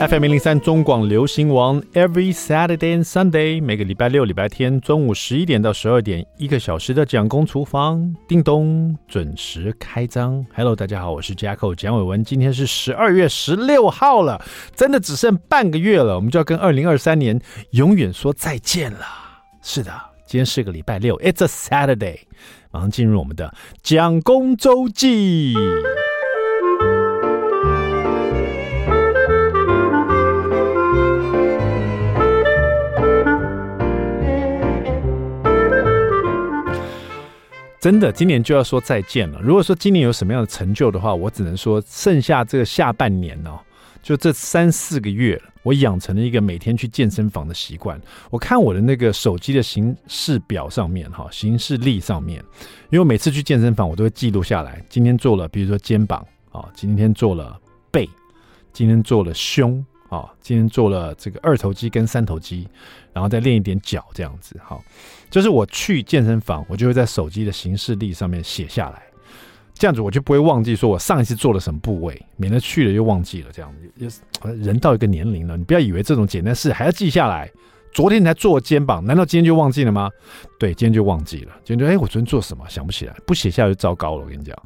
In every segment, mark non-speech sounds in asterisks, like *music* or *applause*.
FM 零零三中广流行王，Every Saturday and Sunday，每个礼拜六、礼拜天中午十一点到十二点，一个小时的蒋公厨房，叮咚准时开张。Hello，大家好，我是 Jacko 蒋伟文。今天是十二月十六号了，真的只剩半个月了，我们就要跟二零二三年永远说再见了。是的，今天是个礼拜六，It's a Saturday，马上进入我们的蒋公周记。真的，今年就要说再见了。如果说今年有什么样的成就的话，我只能说，剩下这个下半年哦，就这三四个月，我养成了一个每天去健身房的习惯。我看我的那个手机的行事表上面，哈，行事历上面，因为我每次去健身房，我都会记录下来，今天做了，比如说肩膀啊，今天做了背，今天做了胸。啊，今天做了这个二头肌跟三头肌，然后再练一点脚，这样子。好，就是我去健身房，我就会在手机的行事历上面写下来，这样子我就不会忘记说我上一次做了什么部位，免得去了又忘记了。这样子，人到一个年龄了，你不要以为这种简单事还要记下来。昨天才做肩膀，难道今天就忘记了吗？对，今天就忘记了。今天就哎，我昨天做什么想不起来，不写下来就糟糕了。我跟你讲。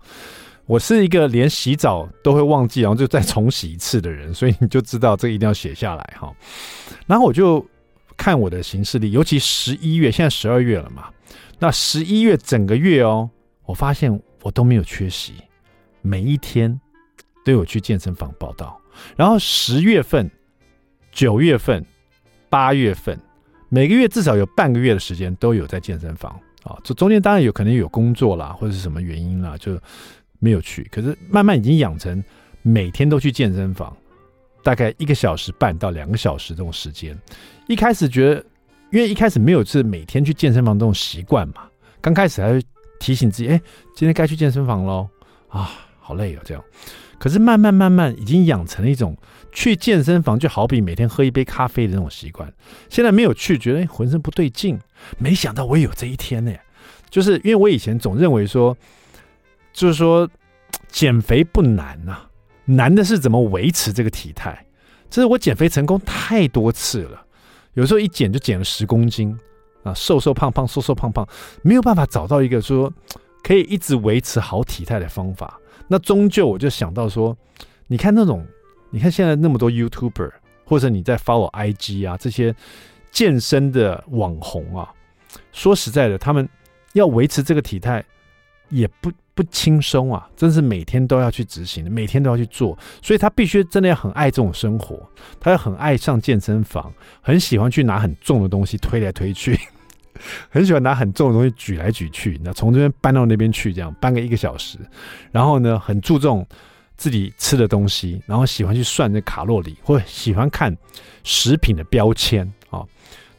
我是一个连洗澡都会忘记，然后就再重洗一次的人，所以你就知道这个一定要写下来哈。然后我就看我的行事历，尤其十一月，现在十二月了嘛，那十一月整个月哦，我发现我都没有缺席，每一天都有去健身房报道。然后十月份、九月份、八月份，每个月至少有半个月的时间都有在健身房啊。这中间当然有可能有工作啦，或者是什么原因啦，就。没有去，可是慢慢已经养成每天都去健身房，大概一个小时半到两个小时这种时间。一开始觉得，因为一开始没有是每天去健身房这种习惯嘛，刚开始还会提醒自己，哎，今天该去健身房喽，啊，好累哦，这样。可是慢慢慢慢已经养成了一种去健身房就好比每天喝一杯咖啡的那种习惯。现在没有去，觉得，浑身不对劲。没想到我也有这一天呢，就是因为我以前总认为说。就是说，减肥不难呐、啊，难的是怎么维持这个体态。这是我减肥成功太多次了，有时候一减就减了十公斤啊，瘦瘦胖胖，瘦瘦胖胖，没有办法找到一个说可以一直维持好体态的方法。那终究我就想到说，你看那种，你看现在那么多 YouTuber，或者你在 follow IG 啊这些健身的网红啊，说实在的，他们要维持这个体态也不。不轻松啊，真是每天都要去执行，每天都要去做，所以他必须真的要很爱这种生活，他要很爱上健身房，很喜欢去拿很重的东西推来推去，*laughs* 很喜欢拿很重的东西举来举去，那从这边搬到那边去，这样搬个一个小时，然后呢，很注重自己吃的东西，然后喜欢去算那卡路里，或喜欢看食品的标签啊，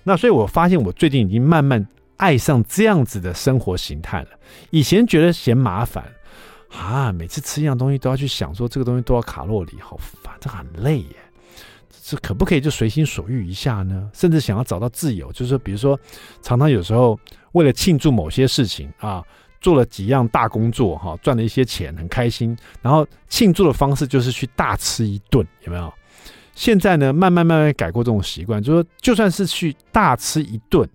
那所以我发现我最近已经慢慢。爱上这样子的生活形态了。以前觉得嫌麻烦啊，每次吃一样东西都要去想说这个东西多少卡路里，好烦，这很累耶。这可不可以就随心所欲一下呢？甚至想要找到自由，就是说，比如说，常常有时候为了庆祝某些事情啊，做了几样大工作哈，赚了一些钱，很开心。然后庆祝的方式就是去大吃一顿，有没有？现在呢，慢慢慢慢改过这种习惯，就是说，就算是去大吃一顿。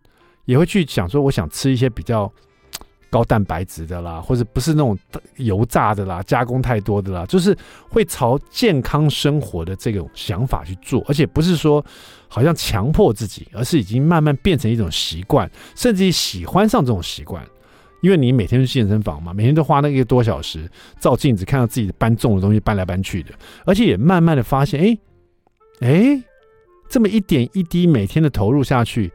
也会去想说，我想吃一些比较高蛋白质的啦，或者不是那种油炸的啦，加工太多的啦，就是会朝健康生活的这种想法去做，而且不是说好像强迫自己，而是已经慢慢变成一种习惯，甚至于喜欢上这种习惯。因为你每天去健身房嘛，每天都花那一个多小时照镜子，看到自己搬重的东西搬来搬去的，而且也慢慢的发现，哎哎，这么一点一滴每天的投入下去。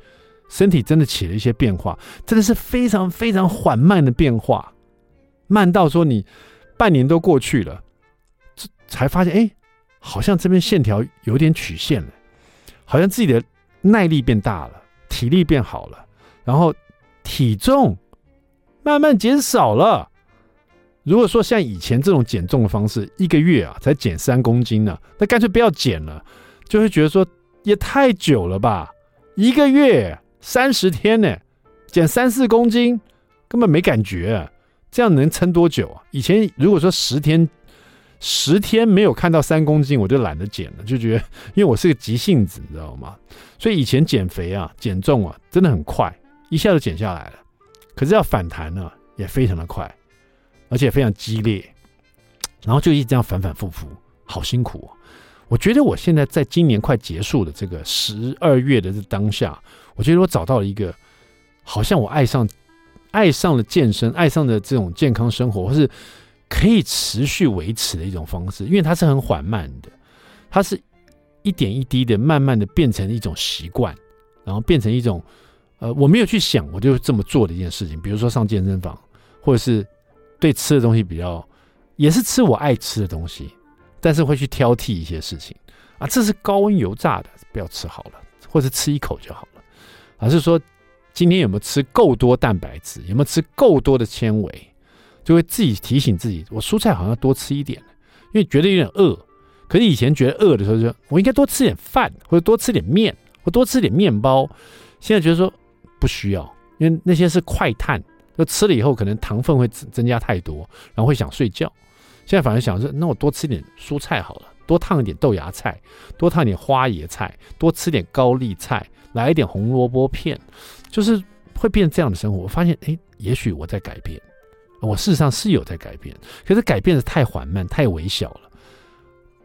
身体真的起了一些变化，真的是非常非常缓慢的变化，慢到说你半年都过去了，才发现哎，好像这边线条有点曲线了，好像自己的耐力变大了，体力变好了，然后体重慢慢减少了。如果说像以前这种减重的方式，一个月啊才减三公斤呢，那干脆不要减了，就会觉得说也太久了吧，一个月。三十天呢，减三四公斤，根本没感觉啊，这样能撑多久啊？以前如果说十天十天没有看到三公斤，我就懒得减了，就觉得因为我是个急性子，你知道吗？所以以前减肥啊、减重啊，真的很快，一下就减下来了。可是要反弹呢，也非常的快，而且非常激烈，然后就一直这样反反复复，好辛苦哦。我觉得我现在在今年快结束的这个十二月的这当下，我觉得我找到了一个，好像我爱上爱上了健身，爱上了这种健康生活，或是可以持续维持的一种方式，因为它是很缓慢的，它是一点一滴的，慢慢的变成一种习惯，然后变成一种呃，我没有去想，我就这么做的一件事情，比如说上健身房，或者是对吃的东西比较，也是吃我爱吃的东西。但是会去挑剔一些事情啊，这是高温油炸的，不要吃好了，或者吃一口就好了。而是说今天有没有吃够多蛋白质，有没有吃够多的纤维，就会自己提醒自己，我蔬菜好像多吃一点，因为觉得有点饿。可是以前觉得饿的时候，就我应该多吃点饭，或者多吃点面，或多吃点面包。现在觉得说不需要，因为那些是快碳，就吃了以后可能糖分会增加太多，然后会想睡觉。现在反而想说，那我多吃点蔬菜好了，多烫一点豆芽菜，多烫一点花椰菜，多吃点高丽菜，来一点红萝卜片，就是会变这样的生活。我发现，哎，也许我在改变，我事实上是有在改变，可是改变的太缓慢，太微小了，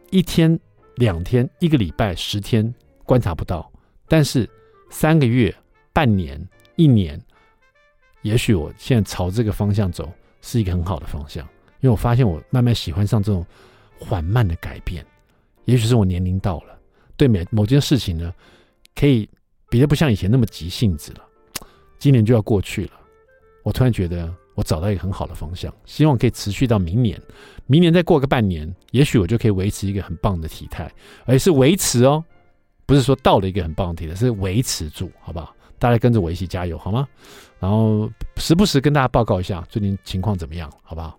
一天、两天、一个礼拜、十天观察不到，但是三个月、半年、一年，也许我现在朝这个方向走，是一个很好的方向。因为我发现我慢慢喜欢上这种缓慢的改变，也许是我年龄到了，对每某件事情呢，可以比较不像以前那么急性子了。今年就要过去了，我突然觉得我找到一个很好的方向，希望可以持续到明年。明年再过个半年，也许我就可以维持一个很棒的体态，而是维持哦，不是说到了一个很棒的体态，是维持住，好不好？大家跟着我一起加油好吗？然后时不时跟大家报告一下最近情况怎么样，好不好？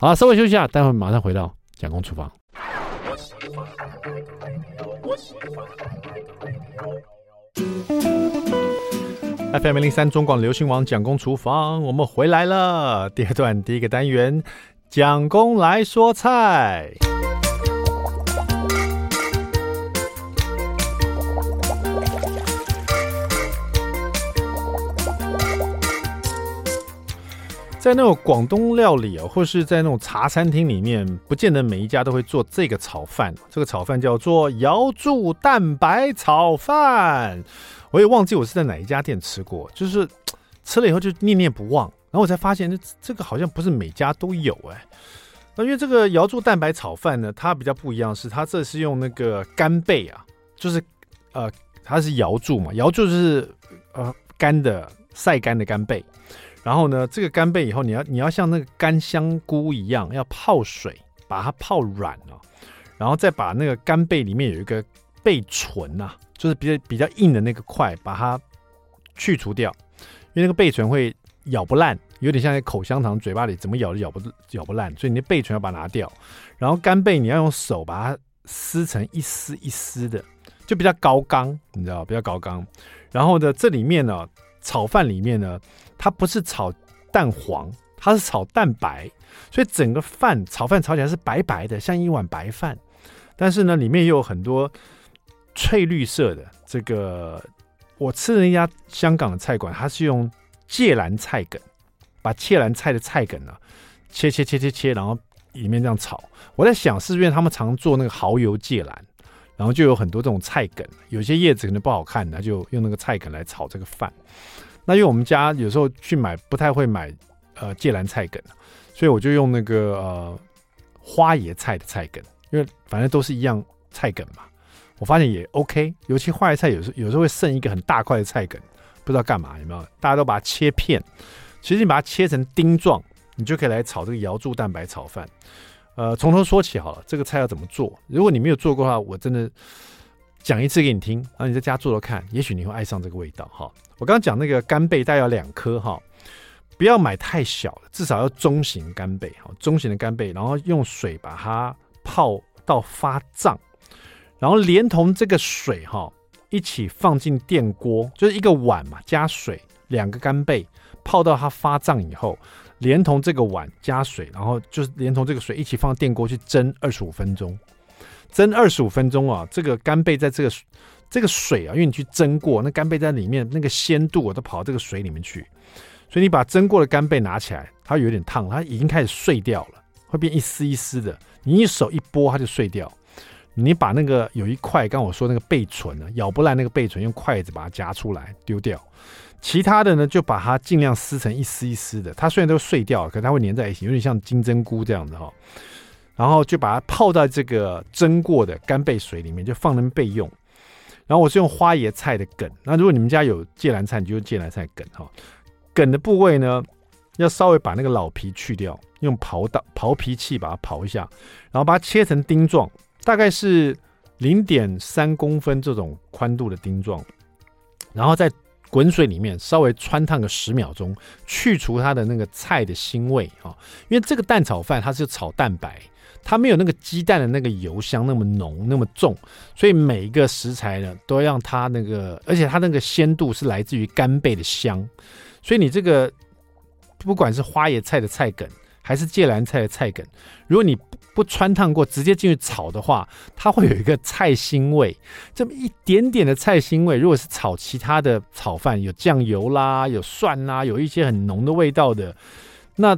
好，稍微休息一下，待会马上回到蒋公厨房。FM 零三中广流行网蒋公厨房，我们回来了。第二段第一个单元，蒋公来说菜。在那种广东料理啊，或是在那种茶餐厅里面，不见得每一家都会做这个炒饭。这个炒饭叫做瑶柱蛋白炒饭。我也忘记我是在哪一家店吃过，就是吃了以后就念念不忘。然后我才发现，这这个好像不是每家都有哎。那因为这个瑶柱蛋白炒饭呢，它比较不一样，是它这是用那个干贝啊，就是呃，它是瑶柱嘛，瑶柱就是呃干的晒干的干贝。然后呢，这个干贝以后，你要你要像那个干香菇一样，要泡水把它泡软了，然后再把那个干贝里面有一个贝唇呐，就是比较比较硬的那个块，把它去除掉，因为那个贝唇会咬不烂，有点像口香糖，嘴巴里怎么咬都咬不咬不烂，所以你的贝唇要把它拿掉。然后干贝你要用手把它撕成一丝一丝的，就比较高刚，你知道比较高刚。然后呢，这里面呢，炒饭里面呢。它不是炒蛋黄，它是炒蛋白，所以整个饭炒饭炒起来是白白的，像一碗白饭。但是呢，里面又有很多翠绿色的。这个我吃的那家香港的菜馆，它是用芥蓝菜梗，把芥蓝菜的菜梗呢切切切切切，然后里面这样炒。我在想，是因为他们常做那个蚝油芥蓝，然后就有很多这种菜梗，有些叶子可能不好看，那就用那个菜梗来炒这个饭。那因为我们家有时候去买不太会买呃芥蓝菜梗，所以我就用那个呃花椰菜的菜梗，因为反正都是一样菜梗嘛，我发现也 OK。尤其花椰菜有时有时候会剩一个很大块的菜梗，不知道干嘛有没有？大家都把它切片，其实你把它切成丁状，你就可以来炒这个瑶柱蛋白炒饭。呃，从头说起好了，这个菜要怎么做？如果你没有做过的话，我真的。讲一次给你听，然后你在家做做看，也许你会爱上这个味道哈。我刚刚讲那个干贝大概要两颗哈，不要买太小的，至少要中型干贝哈，中型的干贝，然后用水把它泡到发胀，然后连同这个水哈一起放进电锅，就是一个碗嘛，加水两个干贝泡到它发胀以后，连同这个碗加水，然后就是连同这个水一起放电锅去蒸二十五分钟。蒸二十五分钟啊，这个干贝在这个这个水啊，因为你去蒸过，那干贝在里面那个鲜度啊都跑到这个水里面去，所以你把蒸过的干贝拿起来，它有点烫，它已经开始碎掉了，会变一丝一丝的。你一手一拨，它就碎掉。你把那个有一块，刚我说那个贝唇呢，咬不烂那个贝唇，用筷子把它夹出来丢掉。其他的呢，就把它尽量撕成一丝一丝的。它虽然都碎掉了，可它会粘在一起，有点像金针菇这样子哈。然后就把它泡在这个蒸过的干贝水里面，就放那边备用。然后我是用花椰菜的梗。那如果你们家有芥蓝菜，你就用芥蓝菜梗哈。梗的部位呢，要稍微把那个老皮去掉，用刨刀刨皮器把它刨一下，然后把它切成丁状。大概是零点三公分这种宽度的丁状，然后在滚水里面稍微汆烫个十秒钟，去除它的那个菜的腥味啊。因为这个蛋炒饭它是炒蛋白，它没有那个鸡蛋的那个油香那么浓那么重，所以每一个食材呢都要让它那个，而且它那个鲜度是来自于干贝的香，所以你这个不管是花椰菜的菜梗还是芥蓝菜的菜梗，如果你不穿烫过，直接进去炒的话，它会有一个菜腥味，这么一点点的菜腥味。如果是炒其他的炒饭，有酱油啦，有蒜啦，有一些很浓的味道的，那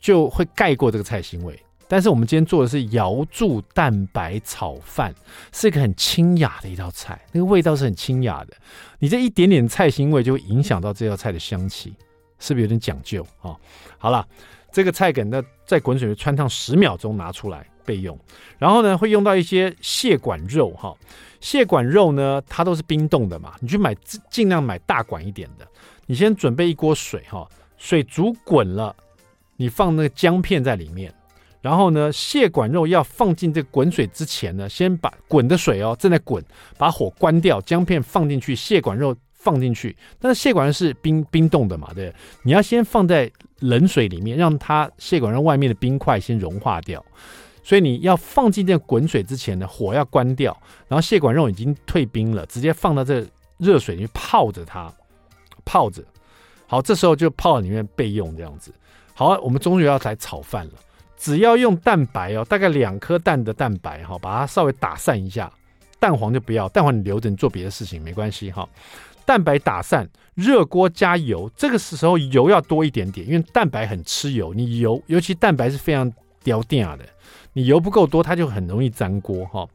就会盖过这个菜腥味。但是我们今天做的是瑶柱蛋白炒饭，是一个很清雅的一道菜，那个味道是很清雅的。你这一点点菜腥味就会影响到这道菜的香气，是不是有点讲究啊？好了。这个菜梗呢，在滚水里汆烫十秒钟，拿出来备用。然后呢，会用到一些蟹管肉哈。蟹管肉呢，它都是冰冻的嘛，你去买尽量买大管一点的。你先准备一锅水哈，水煮滚了，你放那个姜片在里面。然后呢，蟹管肉要放进这个滚水之前呢，先把滚的水哦正在滚，把火关掉，姜片放进去，蟹管肉。放进去，但是血管是冰冰冻的嘛？对，你要先放在冷水里面，让它血管肉外面的冰块先融化掉。所以你要放进这滚水之前呢，火要关掉，然后血管肉已经退冰了，直接放到这热水里面泡着它，泡着。好，这时候就泡在里面备用这样子。好，我们终于要来炒饭了。只要用蛋白哦，大概两颗蛋的蛋白哈，把它稍微打散一下，蛋黄就不要，蛋黄你留着，你做别的事情没关系哈。蛋白打散，热锅加油，这个时候油要多一点点，因为蛋白很吃油。你油，尤其蛋白是非常掉电的，你油不够多，它就很容易粘锅哈。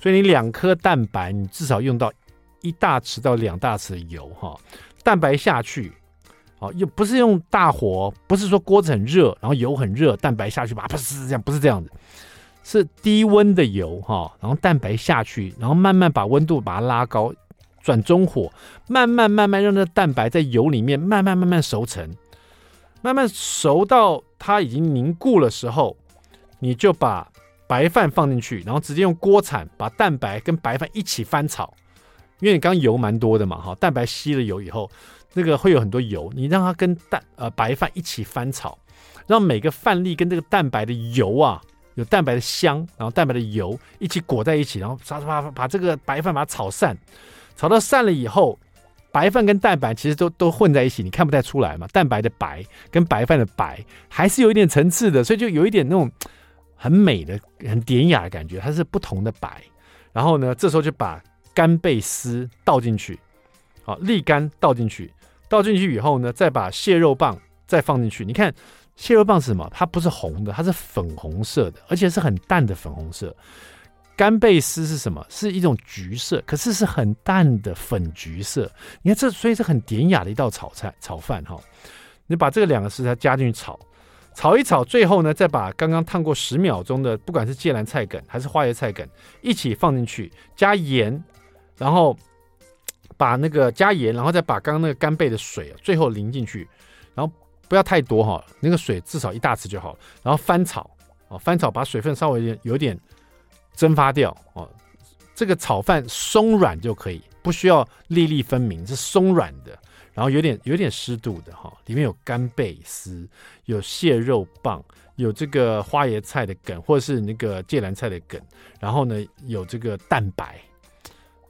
所以你两颗蛋白，你至少用到一大匙到两大匙的油哈。蛋白下去，好，又不是用大火，不是说锅子很热，然后油很热，蛋白下去吧，不是这样，不是这样子，是低温的油哈，然后蛋白下去，然后慢慢把温度把它拉高。转中火，慢慢慢慢让那蛋白在油里面慢慢慢慢熟成，慢慢熟到它已经凝固的时候，你就把白饭放进去，然后直接用锅铲把蛋白跟白饭一起翻炒，因为你刚刚油蛮多的嘛，哈，蛋白吸了油以后，那个会有很多油，你让它跟蛋呃白饭一起翻炒，让每个饭粒跟这个蛋白的油啊，有蛋白的香，然后蛋白的油一起裹在一起，然后把把把这个白饭把它炒散。炒到散了以后，白饭跟蛋白其实都都混在一起，你看不太出来嘛。蛋白的白跟白饭的白还是有一点层次的，所以就有一点那种很美的、很典雅的感觉，它是不同的白。然后呢，这时候就把干贝丝倒进去，好，沥干倒进去，倒进去以后呢，再把蟹肉棒再放进去。你看蟹肉棒是什么？它不是红的，它是粉红色的，而且是很淡的粉红色。干贝丝是什么？是一种橘色，可是是很淡的粉橘色。你看这，所以是很典雅的一道炒菜、炒饭哈。你把这个两个食材加进去炒，炒一炒，最后呢，再把刚刚烫过十秒钟的，不管是芥蓝菜梗还是花椰菜梗，一起放进去，加盐，然后把那个加盐，然后再把刚刚那个干贝的水最后淋进去，然后不要太多哈，那个水至少一大匙就好，然后翻炒啊，翻炒把水分稍微有点。蒸发掉哦，这个炒饭松软就可以，不需要粒粒分明，是松软的，然后有点有点湿度的哈，里面有干贝丝，有蟹肉棒，有这个花椰菜的梗，或者是那个芥蓝菜的梗，然后呢有这个蛋白，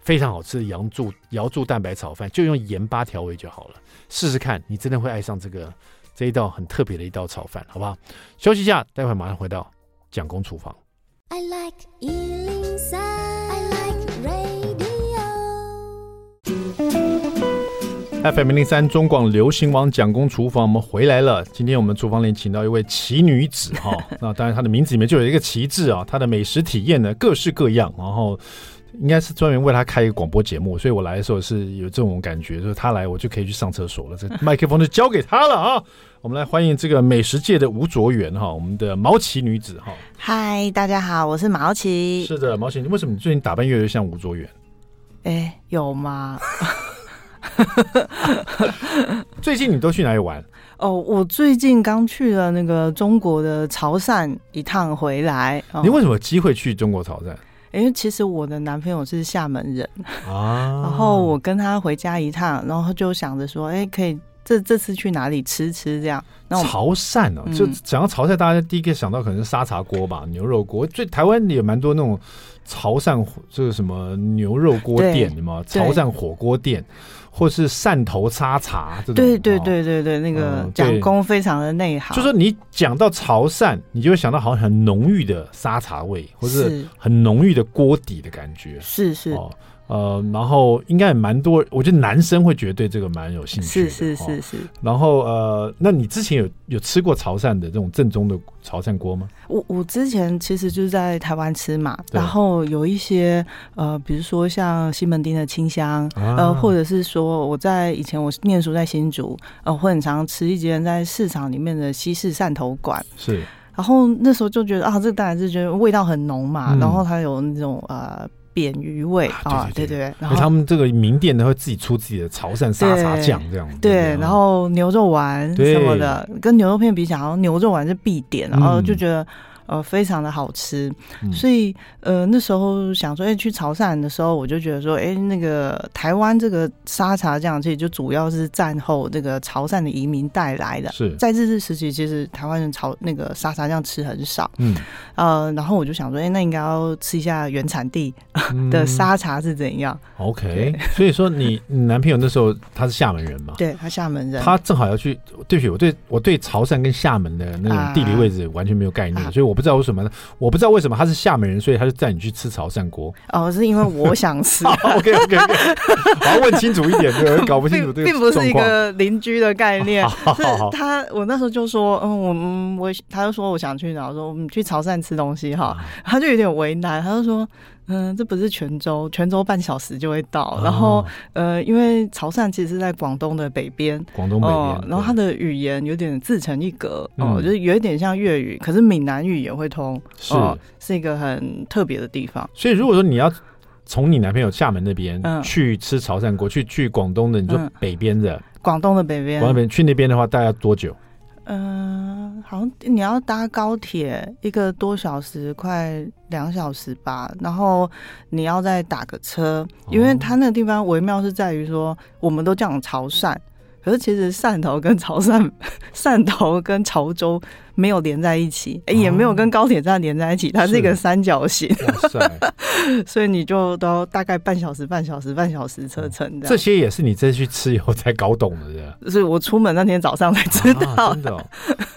非常好吃的瑶柱瑶柱蛋白炒饭，就用盐巴调味就好了，试试看，你真的会爱上这个这一道很特别的一道炒饭，好不好？休息一下，待会马上回到蒋公厨房。I like 103, I like radio. FM 零三中广流行网蒋公厨房，我们回来了。今天我们厨房里请到一位奇女子哈，*laughs* 那当然她的名字里面就有一个“奇”字啊。她的美食体验呢，各式各样，然后应该是专门为他开一个广播节目，所以我来的时候是有这种感觉，就是她来我就可以去上厕所了，这麦克风就交给他了啊。我们来欢迎这个美食界的吴卓源哈，我们的毛奇女子哈。嗨，大家好，我是毛奇。是的，毛奇，为什么你最近打扮越来越像吴卓源？哎，有吗？*laughs* 最近你都去哪里玩？哦，我最近刚去了那个中国的潮汕一趟回来。哦、你为什么有机会去中国潮汕？因为其实我的男朋友是厦门人。*laughs* 啊，然后我跟他回家一趟，然后就想着说，哎，可以这这次去哪里吃吃这样。潮汕哦，就讲到潮汕，大家第一个想到可能是沙茶锅吧，牛肉锅。最台湾也蛮多那种潮汕，就是什么牛肉锅店，什么潮汕火锅店。或是汕头沙茶这种，对对对对对，那个蒋公非常的内行。就说你讲到潮汕，你就会想到好像很浓郁的沙茶味，或是很浓郁的锅底的感觉。是是。呃，然后应该也蛮多，我觉得男生会觉得对这个蛮有兴趣的。是是是是。然后呃，那你之前有有吃过潮汕的这种正宗的潮汕锅吗？我我之前其实就是在台湾吃嘛，然后有一些呃，比如说像西门町的清香，啊、呃，或者是说我在以前我念书在新竹，呃，会很常吃一间在市场里面的西式汕头馆。是。然后那时候就觉得啊，这个当然是觉得味道很浓嘛，嗯、然后它有那种呃。扁鱼味啊，对对对，然后他们这个名店呢会自己出自己的潮汕沙茶酱这样，对，然后牛肉丸什么的，跟牛肉片比起来，好像牛肉丸是必点，然后就觉得。呃，非常的好吃，嗯、所以呃那时候想说，哎、欸，去潮汕的时候，我就觉得说，哎、欸，那个台湾这个沙茶酱，其实就主要是战后这个潮汕的移民带来的。是在日治时期，其实台湾人潮那个沙茶酱吃很少。嗯，呃，然后我就想说，哎、欸，那应该要吃一下原产地的沙茶是怎样。嗯、OK，所以说你你男朋友那时候他是厦门人嘛？对，他厦门人，他正好要去。对不起，我对我对潮汕跟厦门的那种地理位置完全没有概念，啊、所以我。不知道为什么呢？我不知道为什么他是厦门人，所以他就带你去吃潮汕锅。哦，是因为我想吃。OK OK OK，我要，问清楚一点，对，搞不清楚这个 *laughs* 并不是一个邻居的概念。*laughs* 是他，我那时候就说，嗯，我嗯我，他就说我想去哪，我说我们去潮汕吃东西哈，他就有点为难，他就说。嗯，这不是泉州，泉州半小时就会到。哦、然后，呃，因为潮汕其实是在广东的北边，广东北边、呃。然后它的语言有点自成一格，哦、呃，就是有一点像粤语，可是闽南语也会通，是、呃、是一个很特别的地方。所以，如果说你要从你男朋友厦门那边去吃潮汕锅，去去广东的，你说北边的，广东的北边，广东边去那边的话，大概要多久？嗯、呃，好像你要搭高铁一个多小时，快两小时吧。然后你要再打个车，因为它那个地方微妙是在于说，我们都讲潮汕。可是其实汕头跟潮汕、*laughs* 汕头跟潮州没有连在一起，欸、也没有跟高铁站连在一起，它是一个三角形，*laughs* 所以你就都大概半小时、半小时、半小时车程。这些也是你这去吃以后才搞懂的，所以我出门那天早上才知道。啊、真的、哦，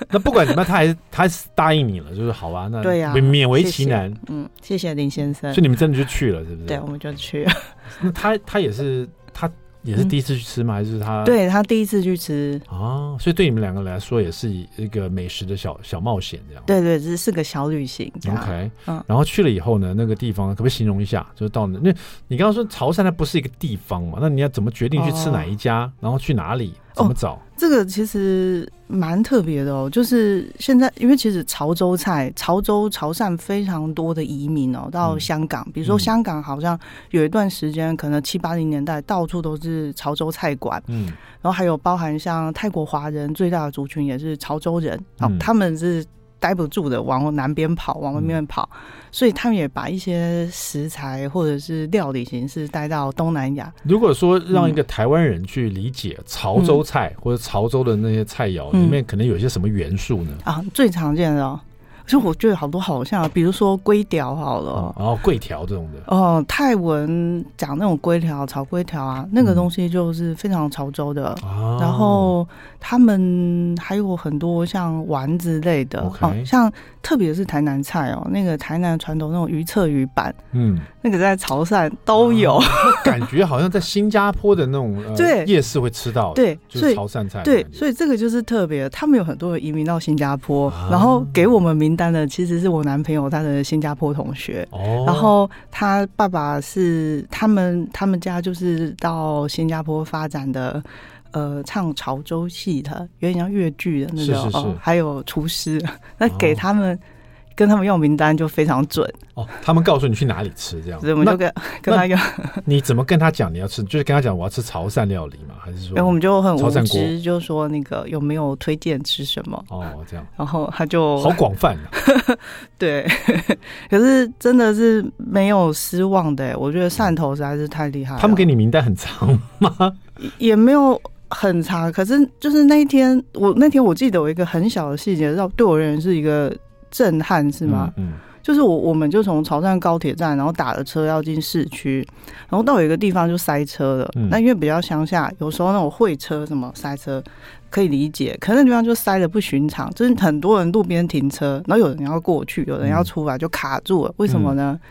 那不管怎么样，他还是他还是答应你了，就是好吧？那对呀，勉为其难。嗯，谢谢林先生。所以你们真的就去了，是不是？对，我们就去了。那他他也是他。也是第一次去吃吗？嗯、还是他？对，他第一次去吃啊，所以对你们两个来说也是一个美食的小小冒险这样。对对，这是个小旅行。OK，嗯，然后去了以后呢，那个地方可不可以形容一下？就是到那，那你刚刚说潮汕它不是一个地方嘛？那你要怎么决定去吃哪一家？哦、然后去哪里？怎么找？哦、这个其实蛮特别的哦。就是现在，因为其实潮州菜、潮州、潮汕非常多的移民哦，到香港。嗯、比如说香港，好像有一段时间，可能七八零年代，到处都是潮州菜馆。嗯，然后还有包含像泰国华人最大的族群也是潮州人，哦，嗯、他们是。待不住的，往南边跑，往外面跑，嗯、所以他们也把一些食材或者是料理形式带到东南亚。如果说让一个台湾人去理解潮州菜、嗯、或者潮州的那些菜肴里面，可能有些什么元素呢？啊，最常见的哦，就我觉得好多好像，比如说龟条好了，哦，桂条这种的，哦、呃，泰文讲那种龟条、炒龟条啊，那个东西就是非常潮州的。嗯、然后他们还有很多像丸子类的，哦、okay 呃，像特别是台南菜哦，那个台南传统那种鱼册鱼板，嗯，那个在潮汕都有，啊、感觉好像在新加坡的那种、呃、对。夜市会吃到，对，就是潮汕菜，对，所以这个就是特别，他们有很多人移民到新加坡，啊、然后给我们名单。单的其实是我男朋友他的新加坡同学，哦、然后他爸爸是他们他们家就是到新加坡发展的，呃，唱潮州戏的，有点像粤剧的那种，是是是哦，还有厨师，那给他们。哦跟他们要名单就非常准哦，他们告诉你去哪里吃这样子，所以我们就跟跟他要。你怎么跟他讲你要吃？就是跟他讲我要吃潮汕料理嘛，还是说？哎，我们就很无知，就说那个有没有推荐吃什么？哦，这样。然后他就好广泛啊。*laughs* 对，*laughs* 可是真的是没有失望的。我觉得汕头实在是太厉害了。他们给你名单很长吗？也没有很长，可是就是那一天，我那天我记得有一个很小的细节，让对我而言是一个。震撼是吗？嗯，嗯就是我，我们就从潮汕高铁站，然后打了车要进市区，然后到有一个地方就塞车了。嗯，那因为比较乡下，有时候那种会车什么塞车可以理解，可那地方就塞的不寻常，就是很多人路边停车，然后有人要过去，有人要出来就卡住了。为什么呢？嗯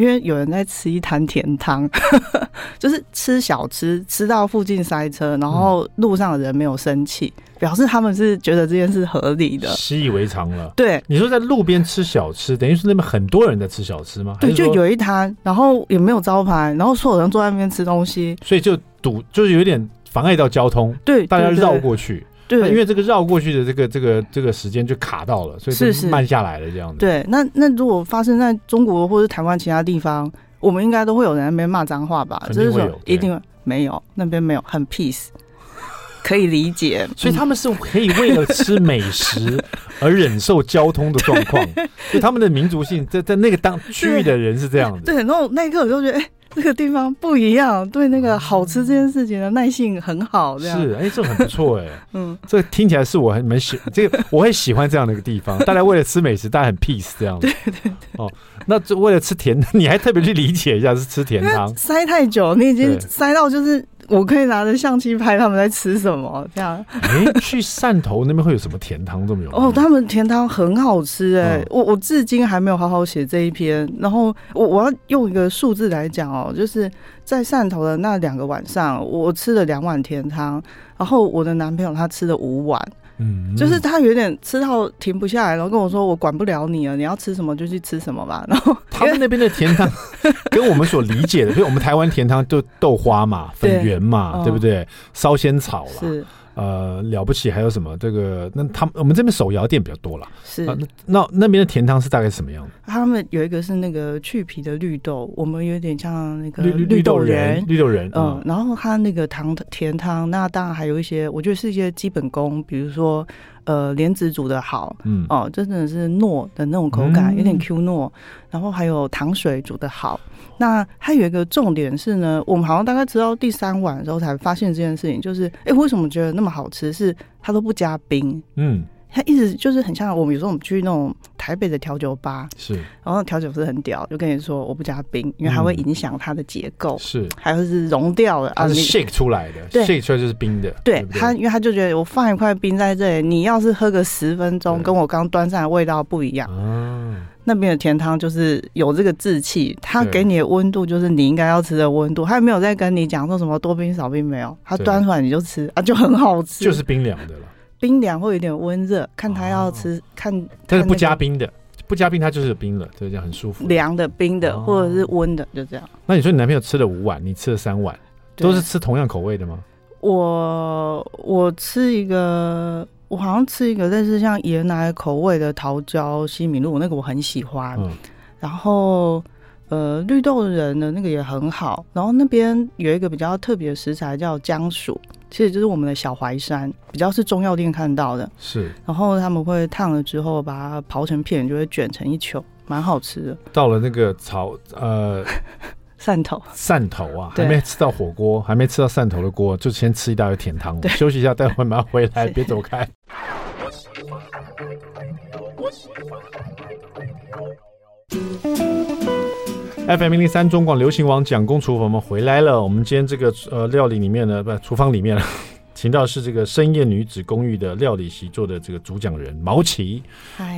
因为有人在吃一摊甜汤，*laughs* 就是吃小吃，吃到附近塞车，然后路上的人没有生气，表示他们是觉得这件事合理的，习以为常了。对，你说在路边吃小吃，等于是那边很多人在吃小吃吗？对，就有一摊，然后也没有招牌，然后所有人坐在那边吃东西，所以就堵，就是有点妨碍到交通。对，大家绕过去。对，因为这个绕过去的这个这个这个时间就卡到了，所以是慢下来了这样子。对，那那如果发生在中国或者台湾其他地方，我们应该都会有人在那边骂脏话吧？就是说，一定没有，那边没有，很 peace，*laughs* 可以理解。*laughs* 所以他们是可以为了吃美食 *laughs* 而忍受交通的状况，就他们的民族性，在在那个当区域的人是这样子。对，然后那一刻我就觉得，哎。这个地方不一样，对那个好吃这件事情的耐性很好，这样。是哎，这很不错哎，*laughs* 嗯，这个听起来是我很蛮喜，这个我很喜欢这样的一个地方，大家为了吃美食，大家很 peace 这样。子，对对对，*laughs* 哦，那就为了吃甜，*laughs* 你还特别去理解一下是吃甜汤，塞太久，你已经塞到就是。我可以拿着相机拍他们在吃什么，这样。哎、欸，去汕头那边会有什么甜汤这么有？哦，他们甜汤很好吃哎、欸，嗯、我我至今还没有好好写这一篇。然后我我要用一个数字来讲哦，就是在汕头的那两个晚上，我吃了两碗甜汤，然后我的男朋友他吃了五碗。嗯，就是他有点吃到停不下来，然后跟我说：“我管不了你了，你要吃什么就去吃什么吧。” *laughs* 然后他们那边的甜汤跟我们所理解的，*laughs* 所以我们台湾甜汤就豆花嘛、粉圆嘛，对，对不对？烧仙草啦。是。呃，了不起，还有什么？这个那他们我们这边手摇店比较多了，是、呃、那那边的甜汤是大概什么样的？他们有一个是那个去皮的绿豆，我们有点像那个绿绿豆仁，绿豆仁，嗯，嗯然后它那个糖甜汤，那当然还有一些，我觉得是一些基本功，比如说。呃，莲子煮的好，嗯，哦，真的是糯的那种口感，嗯、有点 Q 糯。然后还有糖水煮的好。那还有一个重点是呢，我们好像大概吃到第三碗的时候才发现这件事情，就是，哎、为什么觉得那么好吃？是它都不加冰，嗯。它一直就是很像我们有时候我们去那种台北的调酒吧，是，然后调酒师很屌，就跟你说我不加冰，因为它会影响它的结构，是，还会是融掉的，它是 shake 出来的，对，shake 出来就是冰的，对，他因为他就觉得我放一块冰在这里，你要是喝个十分钟，跟我刚端上来的味道不一样，嗯那边的甜汤就是有这个志气，他给你的温度就是你应该要吃的温度，他也没有在跟你讲说什么多冰少冰没有，他端出来你就吃啊，就很好吃，就是冰凉的了。冰凉或有点温热，看他要吃，哦、看。但是不加冰的，不加冰它就是冰了，就这样很舒服。凉的、冰的，哦、或者是温的，就这样。那你说你男朋友吃了五碗，你吃了三碗，都是吃同样口味的吗？我我吃一个，我好像吃一个类似像椰奶口味的桃胶西米露，那个我很喜欢。嗯、然后呃，绿豆仁的那个也很好。然后那边有一个比较特别的食材叫姜薯。其实就是我们的小淮山比较是中药店看到的。是。然后他们会烫了之后把它刨成片就会卷成一球蛮好吃的。到了那个草呃 *laughs* 汕头。汕头啊还没吃到火锅还没吃到汕头的锅就先吃一大个甜汤。休息一下待会马上回来 *laughs* 别走开。FM 零零三中广流行王蒋公厨房，我们回来了。我们今天这个呃料理里面呢，不，厨房里面，*laughs* 请到是这个深夜女子公寓的料理习作的这个主讲人毛奇。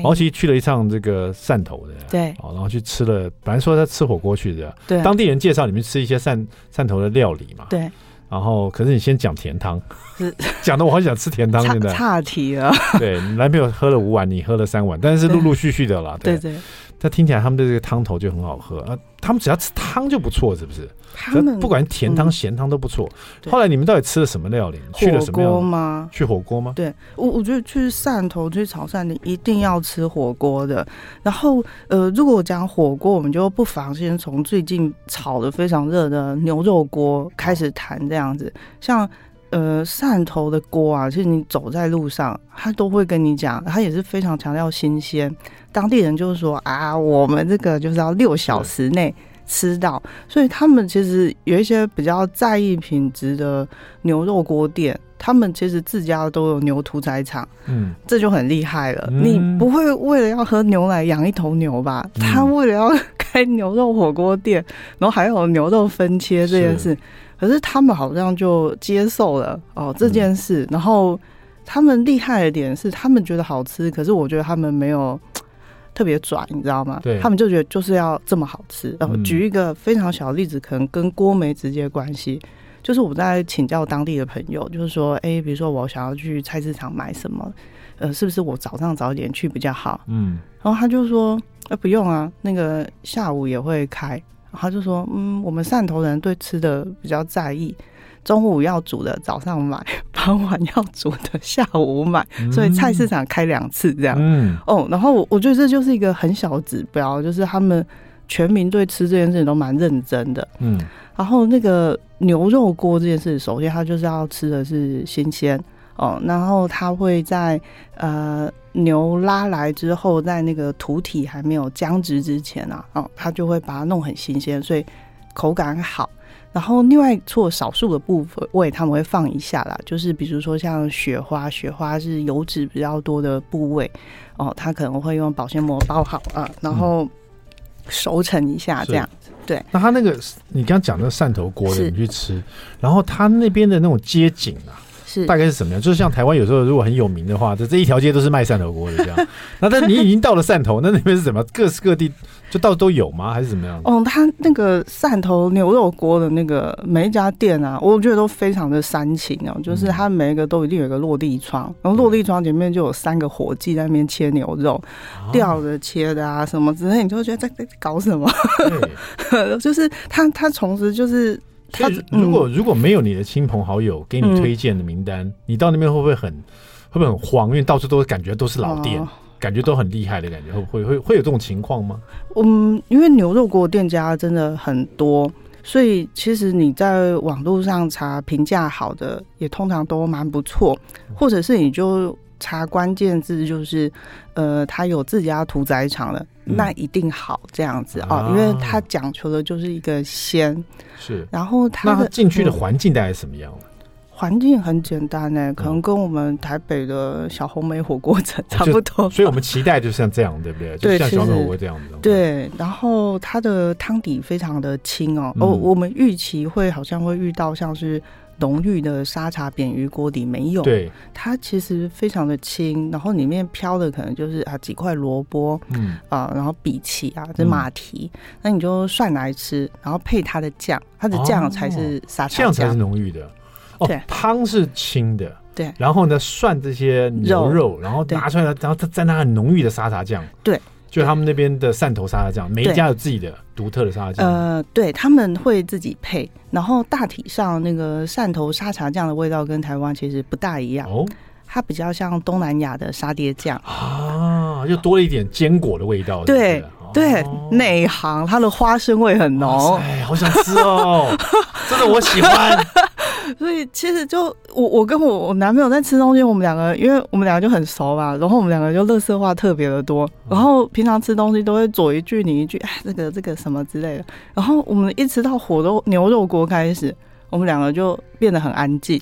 毛奇去了一趟这个汕头的，对，哦，然后去吃了，本来说他吃火锅去的，对，当地人介绍你们吃一些汕汕头的料理嘛，对。然后，可是你先讲甜汤，*laughs* 讲的我好想吃甜汤，现在岔题了。*laughs* 对，你男朋友喝了五碗，你喝了三碗，但是陆陆续续的啦。对对。他听起来他们的这个汤头就很好喝啊，他们只要吃汤就不错，是不是？他们不管甜汤、咸汤都不错。后来你们到底吃了什么料理？去了什么？火锅吗？去火锅吗？对，我我觉得去汕头去潮汕，你一定要吃火锅的。然后呃，如果我讲火锅，我们就不妨先从最近炒的非常热的牛肉锅开始谈这样子。像呃汕头的锅啊，其实你走在路上，他都会跟你讲，他也是非常强调新鲜。当地人就是说啊，我们这个就是要六小时内吃到，所以他们其实有一些比较在意品质的牛肉锅店，他们其实自家都有牛屠宰场，嗯，这就很厉害了。嗯、你不会为了要喝牛奶养一头牛吧？嗯、他为了要开牛肉火锅店，然后还有牛肉分切这件事，是可是他们好像就接受了哦这件事。嗯、然后他们厉害的点是，他们觉得好吃，可是我觉得他们没有。特别拽，你知道吗？对，他们就觉得就是要这么好吃。然后举一个非常小的例子，可能跟锅没直接关系。就是我在请教当地的朋友，就是说，哎，比如说我想要去菜市场买什么，呃，是不是我早上早一点去比较好？嗯，然后他就说，呃，不用啊，那个下午也会开。然后他就说，嗯，我们汕头人对吃的比较在意。中午要煮的早上买，傍晚要煮的下午买，所以菜市场开两次这样。嗯，哦，然后我我觉得这就是一个很小的指标，就是他们全民对吃这件事情都蛮认真的。嗯，然后那个牛肉锅这件事，首先他就是要吃的是新鲜哦，然后他会在呃牛拉来之后，在那个土体还没有僵直之前啊，哦，他就会把它弄很新鲜，所以口感好。然后另外做少数的部分位他们会放一下啦，就是比如说像雪花，雪花是油脂比较多的部位哦，它可能会用保鲜膜包好啊，然后熟成一下这样子。嗯、对，那他那个你刚刚讲的汕头锅的，你去吃，然后他那边的那种街景啊，是大概是什么样？就是像台湾有时候如果很有名的话，这这一条街都是卖汕头锅的这样。*laughs* 那但你已经到了汕头，那那边是什么？各式各地。就到都有吗？还是怎么样？哦，他那个汕头牛肉锅的那个每一家店啊，我觉得都非常的煽情哦。就是他每一个都一定有一个落地窗，然后落地窗前面就有三个伙计在那边切牛肉，吊着切的啊什么之类，你就会觉得在在搞什么？*laughs* 就是他他同时就是他如果如果没有你的亲朋好友给你推荐的名单，嗯、你到那边会不会很会不会很慌？因为到处都感觉都是老店。哦感觉都很厉害的感觉，会会会会有这种情况吗？嗯，因为牛肉锅店家真的很多，所以其实你在网络上查评价好的，也通常都蛮不错。或者是你就查关键字，就是呃，他有自家屠宰场的，嗯、那一定好这样子啊，因为它讲求的就是一个鲜。是，然后它的进去的环境大概是什么样？环境很简单呢，可能跟我们台北的小红梅火锅城差不多，所以我们期待就像这样，对不对？对，就像小红梅火锅这样子。对，然后它的汤底非常的清哦，哦，我们预期会好像会遇到像是浓郁的沙茶扁鱼锅底，没有。对，它其实非常的轻，然后里面飘的可能就是啊几块萝卜，嗯。啊，然后荸荠啊，这马蹄，那你就涮来吃，然后配它的酱，它的酱才是沙茶酱，酱才是浓郁的。对，汤是清的，对，然后呢，涮这些牛肉，然后拿出来，然后它蘸那很浓郁的沙茶酱，对，就他们那边的汕头沙茶酱，每一家有自己的独特的沙茶酱，呃，对，他们会自己配，然后大体上那个汕头沙茶酱的味道跟台湾其实不大一样，哦，它比较像东南亚的沙爹酱。啊，又多了一点坚果的味道，对。对，内行，它的花生味很浓，哎，好想吃哦，*laughs* 真的我喜欢。所以其实就我我跟我我男朋友在吃东西，我们两个因为我们两个就很熟吧，然后我们两个就乐色话特别的多，然后平常吃东西都会左一句你一句，哎，这个这个什么之类的。然后我们一吃到火肉牛肉锅开始，我们两个就变得很安静。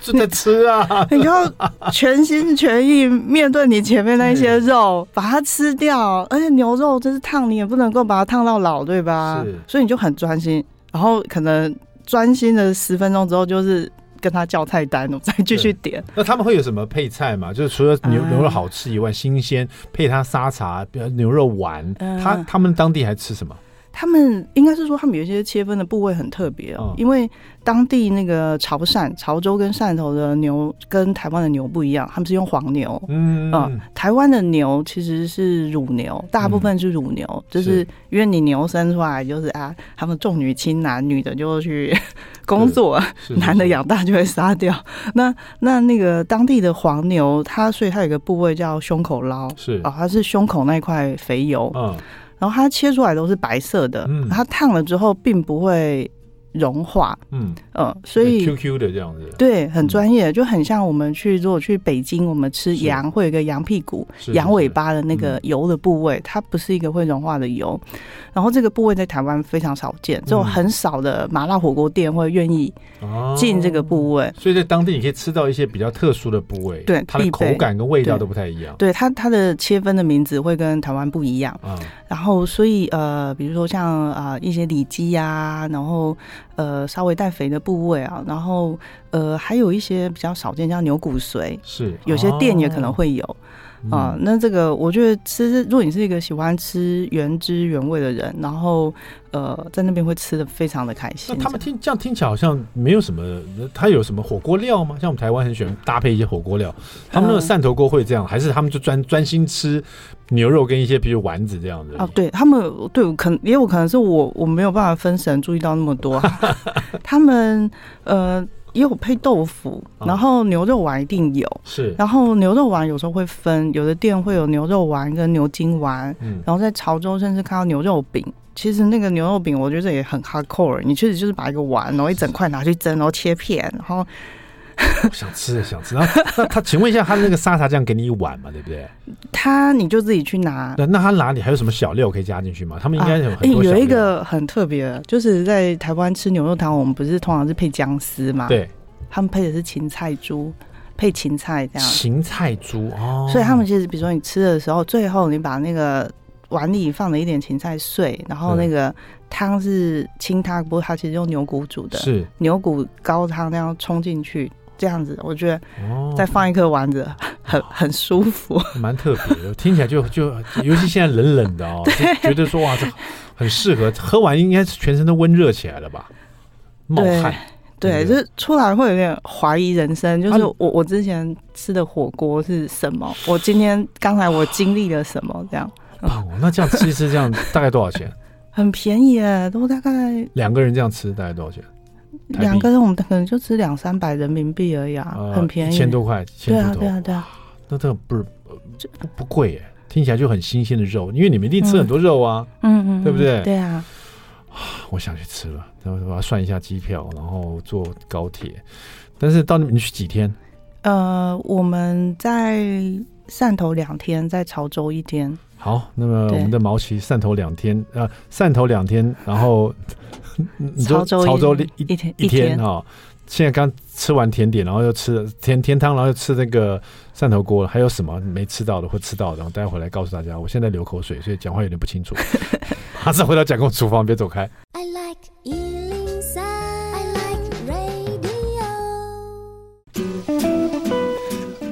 就在吃啊，*laughs* 你要全心全意面对你前面那些肉，把它吃掉。而且牛肉真是烫，你也不能够把它烫到老，对吧？是，所以你就很专心，然后可能专心的十分钟之后，就是跟他叫菜单，我再继续点。那他们会有什么配菜吗？就是除了牛、嗯、牛肉好吃以外，新鲜配它沙茶，比如牛肉丸，嗯、他他们当地还吃什么？他们应该是说，他们有一些切分的部位很特别哦，因为当地那个潮汕、潮州跟汕头的牛跟台湾的牛不一样，他们是用黄牛，嗯啊，台湾的牛其实是乳牛，大部分是乳牛，就是因为你牛生出来就是啊，他们重女轻男，女的就去 *laughs* 工作，男的养大就会杀掉。那那那个当地的黄牛，它所以它有一个部位叫胸口捞，是。啊，它是胸口那块肥油，嗯。然后它切出来都是白色的，嗯，它烫了之后并不会融化，嗯嗯，所以 Q Q 的这样子，对，很专业，就很像我们去如果去北京，我们吃羊会有一个羊屁股、羊尾巴的那个油的部位，它不是一个会融化的油。然后这个部位在台湾非常少见，只有很少的麻辣火锅店会愿意进这个部位。所以在当地你可以吃到一些比较特殊的部位，对，它的口感跟味道都不太一样。对，它它的切分的名字会跟台湾不一样。然后所以呃，比如说像啊一些里脊呀，然后。呃，稍微带肥的部位啊，然后呃，还有一些比较少见，像牛骨髓，是有些店也可能会有。啊、嗯，那这个我觉得吃，如果你是一个喜欢吃原汁原味的人，然后呃，在那边会吃的非常的开心。那他们听这样听起来好像没有什么，他有什么火锅料吗？像我们台湾很喜欢搭配一些火锅料，他们那个汕头锅会这样，还是他们就专专心吃牛肉跟一些比如丸子这样子？哦，对他们，对，可能也有可能是我我没有办法分神注意到那么多，*laughs* 他们呃。也有配豆腐，然后牛肉丸一定有，是。然后牛肉丸有时候会分，有的店会有牛肉丸跟牛筋丸，嗯。然后在潮州甚至看到牛肉饼，其实那个牛肉饼我觉得也很 hardcore，你确实就是把一个丸，然后一整块拿去蒸，然后切片，然后。*laughs* 想吃想吃，然后那他请问一下，他那个沙茶酱给你一碗嘛，对不对？他你就自己去拿。那那他哪里还有什么小料可以加进去吗？他们应该有很多小料。有一个很特别，就是在台湾吃牛肉汤，我们不是通常是配姜丝嘛？对，他们配的是芹菜猪，配芹菜这样。芹菜猪哦，所以他们其实比如说你吃的时候，最后你把那个碗里放了一点芹菜碎，然后那个汤是清汤，不过它其实用牛骨煮的，是牛骨高汤那样冲进去。这样子，我觉得再放一颗丸子，很很舒服，蛮特别的。听起来就就，尤其现在冷冷的哦，*laughs* 就觉得说哇，这很适合喝完，应该是全身都温热起来了吧？冒汗，对，就是出来会有点怀疑人生，就是我我之前吃的火锅是什么？我今天刚才我经历了什么？这样哦，那这样吃一吃，这样大概多少钱？*laughs* 很便宜耶，都大概两个人这样吃大概多少钱？两个人我们可能就值两三百人民币而已啊，呃、很便宜，一千多块，对啊对啊对啊，那这个不是不不贵耶，听起来就很新鲜的肉，因为你们一定吃很多肉啊，嗯嗯，对不对？对啊，*sighs* 我想去吃了，然后我要算一下机票，然后坐高铁，但是到那边你去几天？呃，我们在汕头两天，在潮州一天。好，那么我们的毛奇汕头两天，呃，汕头两天，然后。你说潮州一一天一天哦，现在刚吃完甜点，然后又吃甜甜汤，然后又吃那个汕头锅了，还有什么没吃到的或吃到的？然后待会回来告诉大家。我现在流口水，所以讲话有点不清楚。*laughs* 马上回到蒋公厨房，别走开。I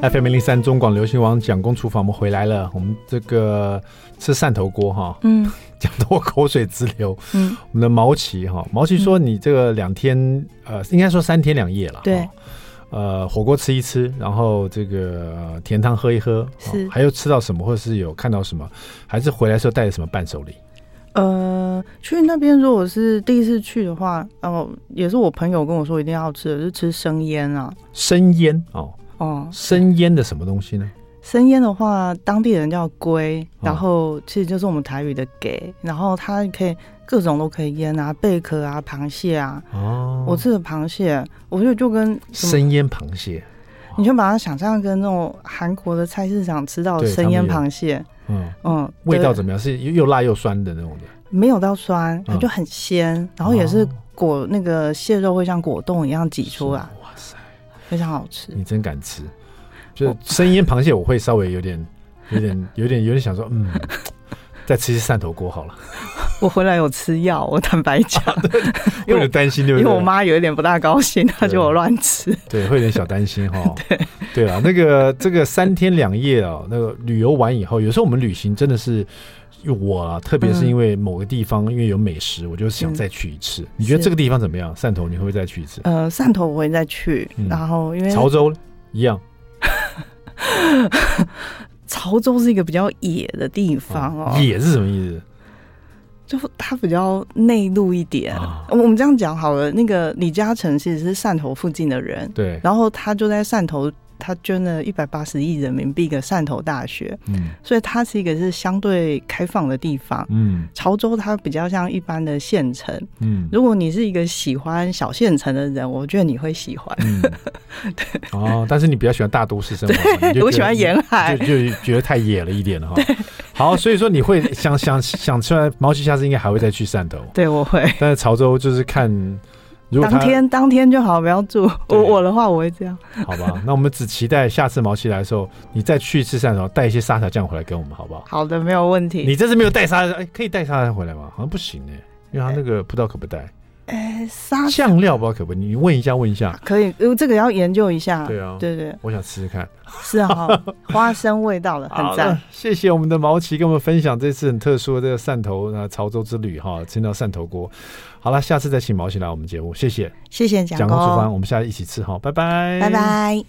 FM 零零三中广流行王蒋公厨房，我们回来了。我们这个吃汕头锅哈，嗯，讲得我口水直流。嗯，我们的毛奇哈，毛奇说你这个两天、嗯、呃，应该说三天两夜了。对，呃，火锅吃一吃，然后这个甜汤喝一喝，是还有吃到什么，或者是有看到什么，还是回来时候带着什么伴手礼？呃，去那边如果是第一次去的话，哦，也是我朋友跟我说一定要吃的，就是吃生腌啊，生腌哦。哦，生腌的什么东西呢？生腌的话，当地人叫龟，然后其实就是我们台语的给，然后它可以各种都可以腌啊，贝壳啊，螃蟹啊。哦，我吃的螃蟹，我觉得就跟生腌螃蟹，你就把它想象跟那种韩国的菜市场吃到的生腌螃蟹，嗯嗯，味道怎么样？是又辣又酸的那种的？没有到酸，它就很鲜，然后也是果那个蟹肉会像果冻一样挤出来。非常好吃。你真敢吃，就是生腌螃蟹我会稍微有点、有点、有点、有点想说，嗯，*laughs* 再吃一次汕头锅好了。*laughs* 我回来有吃药，我坦白讲，*laughs* 有担心？因为我妈有一点不大高兴，她觉得我乱吃，对，会有点小担心哈。对对啊，那个这个三天两夜啊，那个旅游完以后，有时候我们旅行真的是，我、啊、特别是因为某个地方、嗯、因为有美食，我就想再去一次。嗯、你觉得这个地方怎么样？汕头你会不会再去一次？呃，汕头我会再去，嗯、然后因为潮州一样。*laughs* 潮州是一个比较野的地方哦，野是什么意思？就它比较内陆一点。啊、我们这样讲好了，那个李嘉诚其实是汕头附近的人，对，然后他就在汕头。他捐了一百八十亿人民币给汕头大学，嗯，所以它是一个是相对开放的地方，嗯，潮州它比较像一般的县城，嗯，如果你是一个喜欢小县城的人，我觉得你会喜欢，嗯、*laughs* 对。哦，但是你比较喜欢大都市生活，我喜欢沿海，就就觉得太野了一点了哈，好，所以说你会想想想出来，毛奇下次应该还会再去汕头，对，我会，但是潮州就是看。当天当天就好，不要住。我我的话，我会这样。好吧，那我们只期待下次毛奇来的时候，你再去一次汕头，带一些沙茶酱回来给我们，好不好？好的，没有问题。你这次没有带沙茶，哎，可以带沙茶酱回来吗？好像不行哎，因为他那个不知道可不带。哎，沙酱料不知道可不可以？你问一下，问一下。可以，这个要研究一下。对啊，对对，我想试试看。是啊，*laughs* 花生味道的，很赞。谢谢我们的毛奇跟我们分享这次很特殊的这个汕头啊潮州之旅哈，吃到汕头锅。好了，下次再请毛奇来我们节目，谢谢，谢谢蒋公。厨房，我们下次一起吃哈，拜拜，拜拜。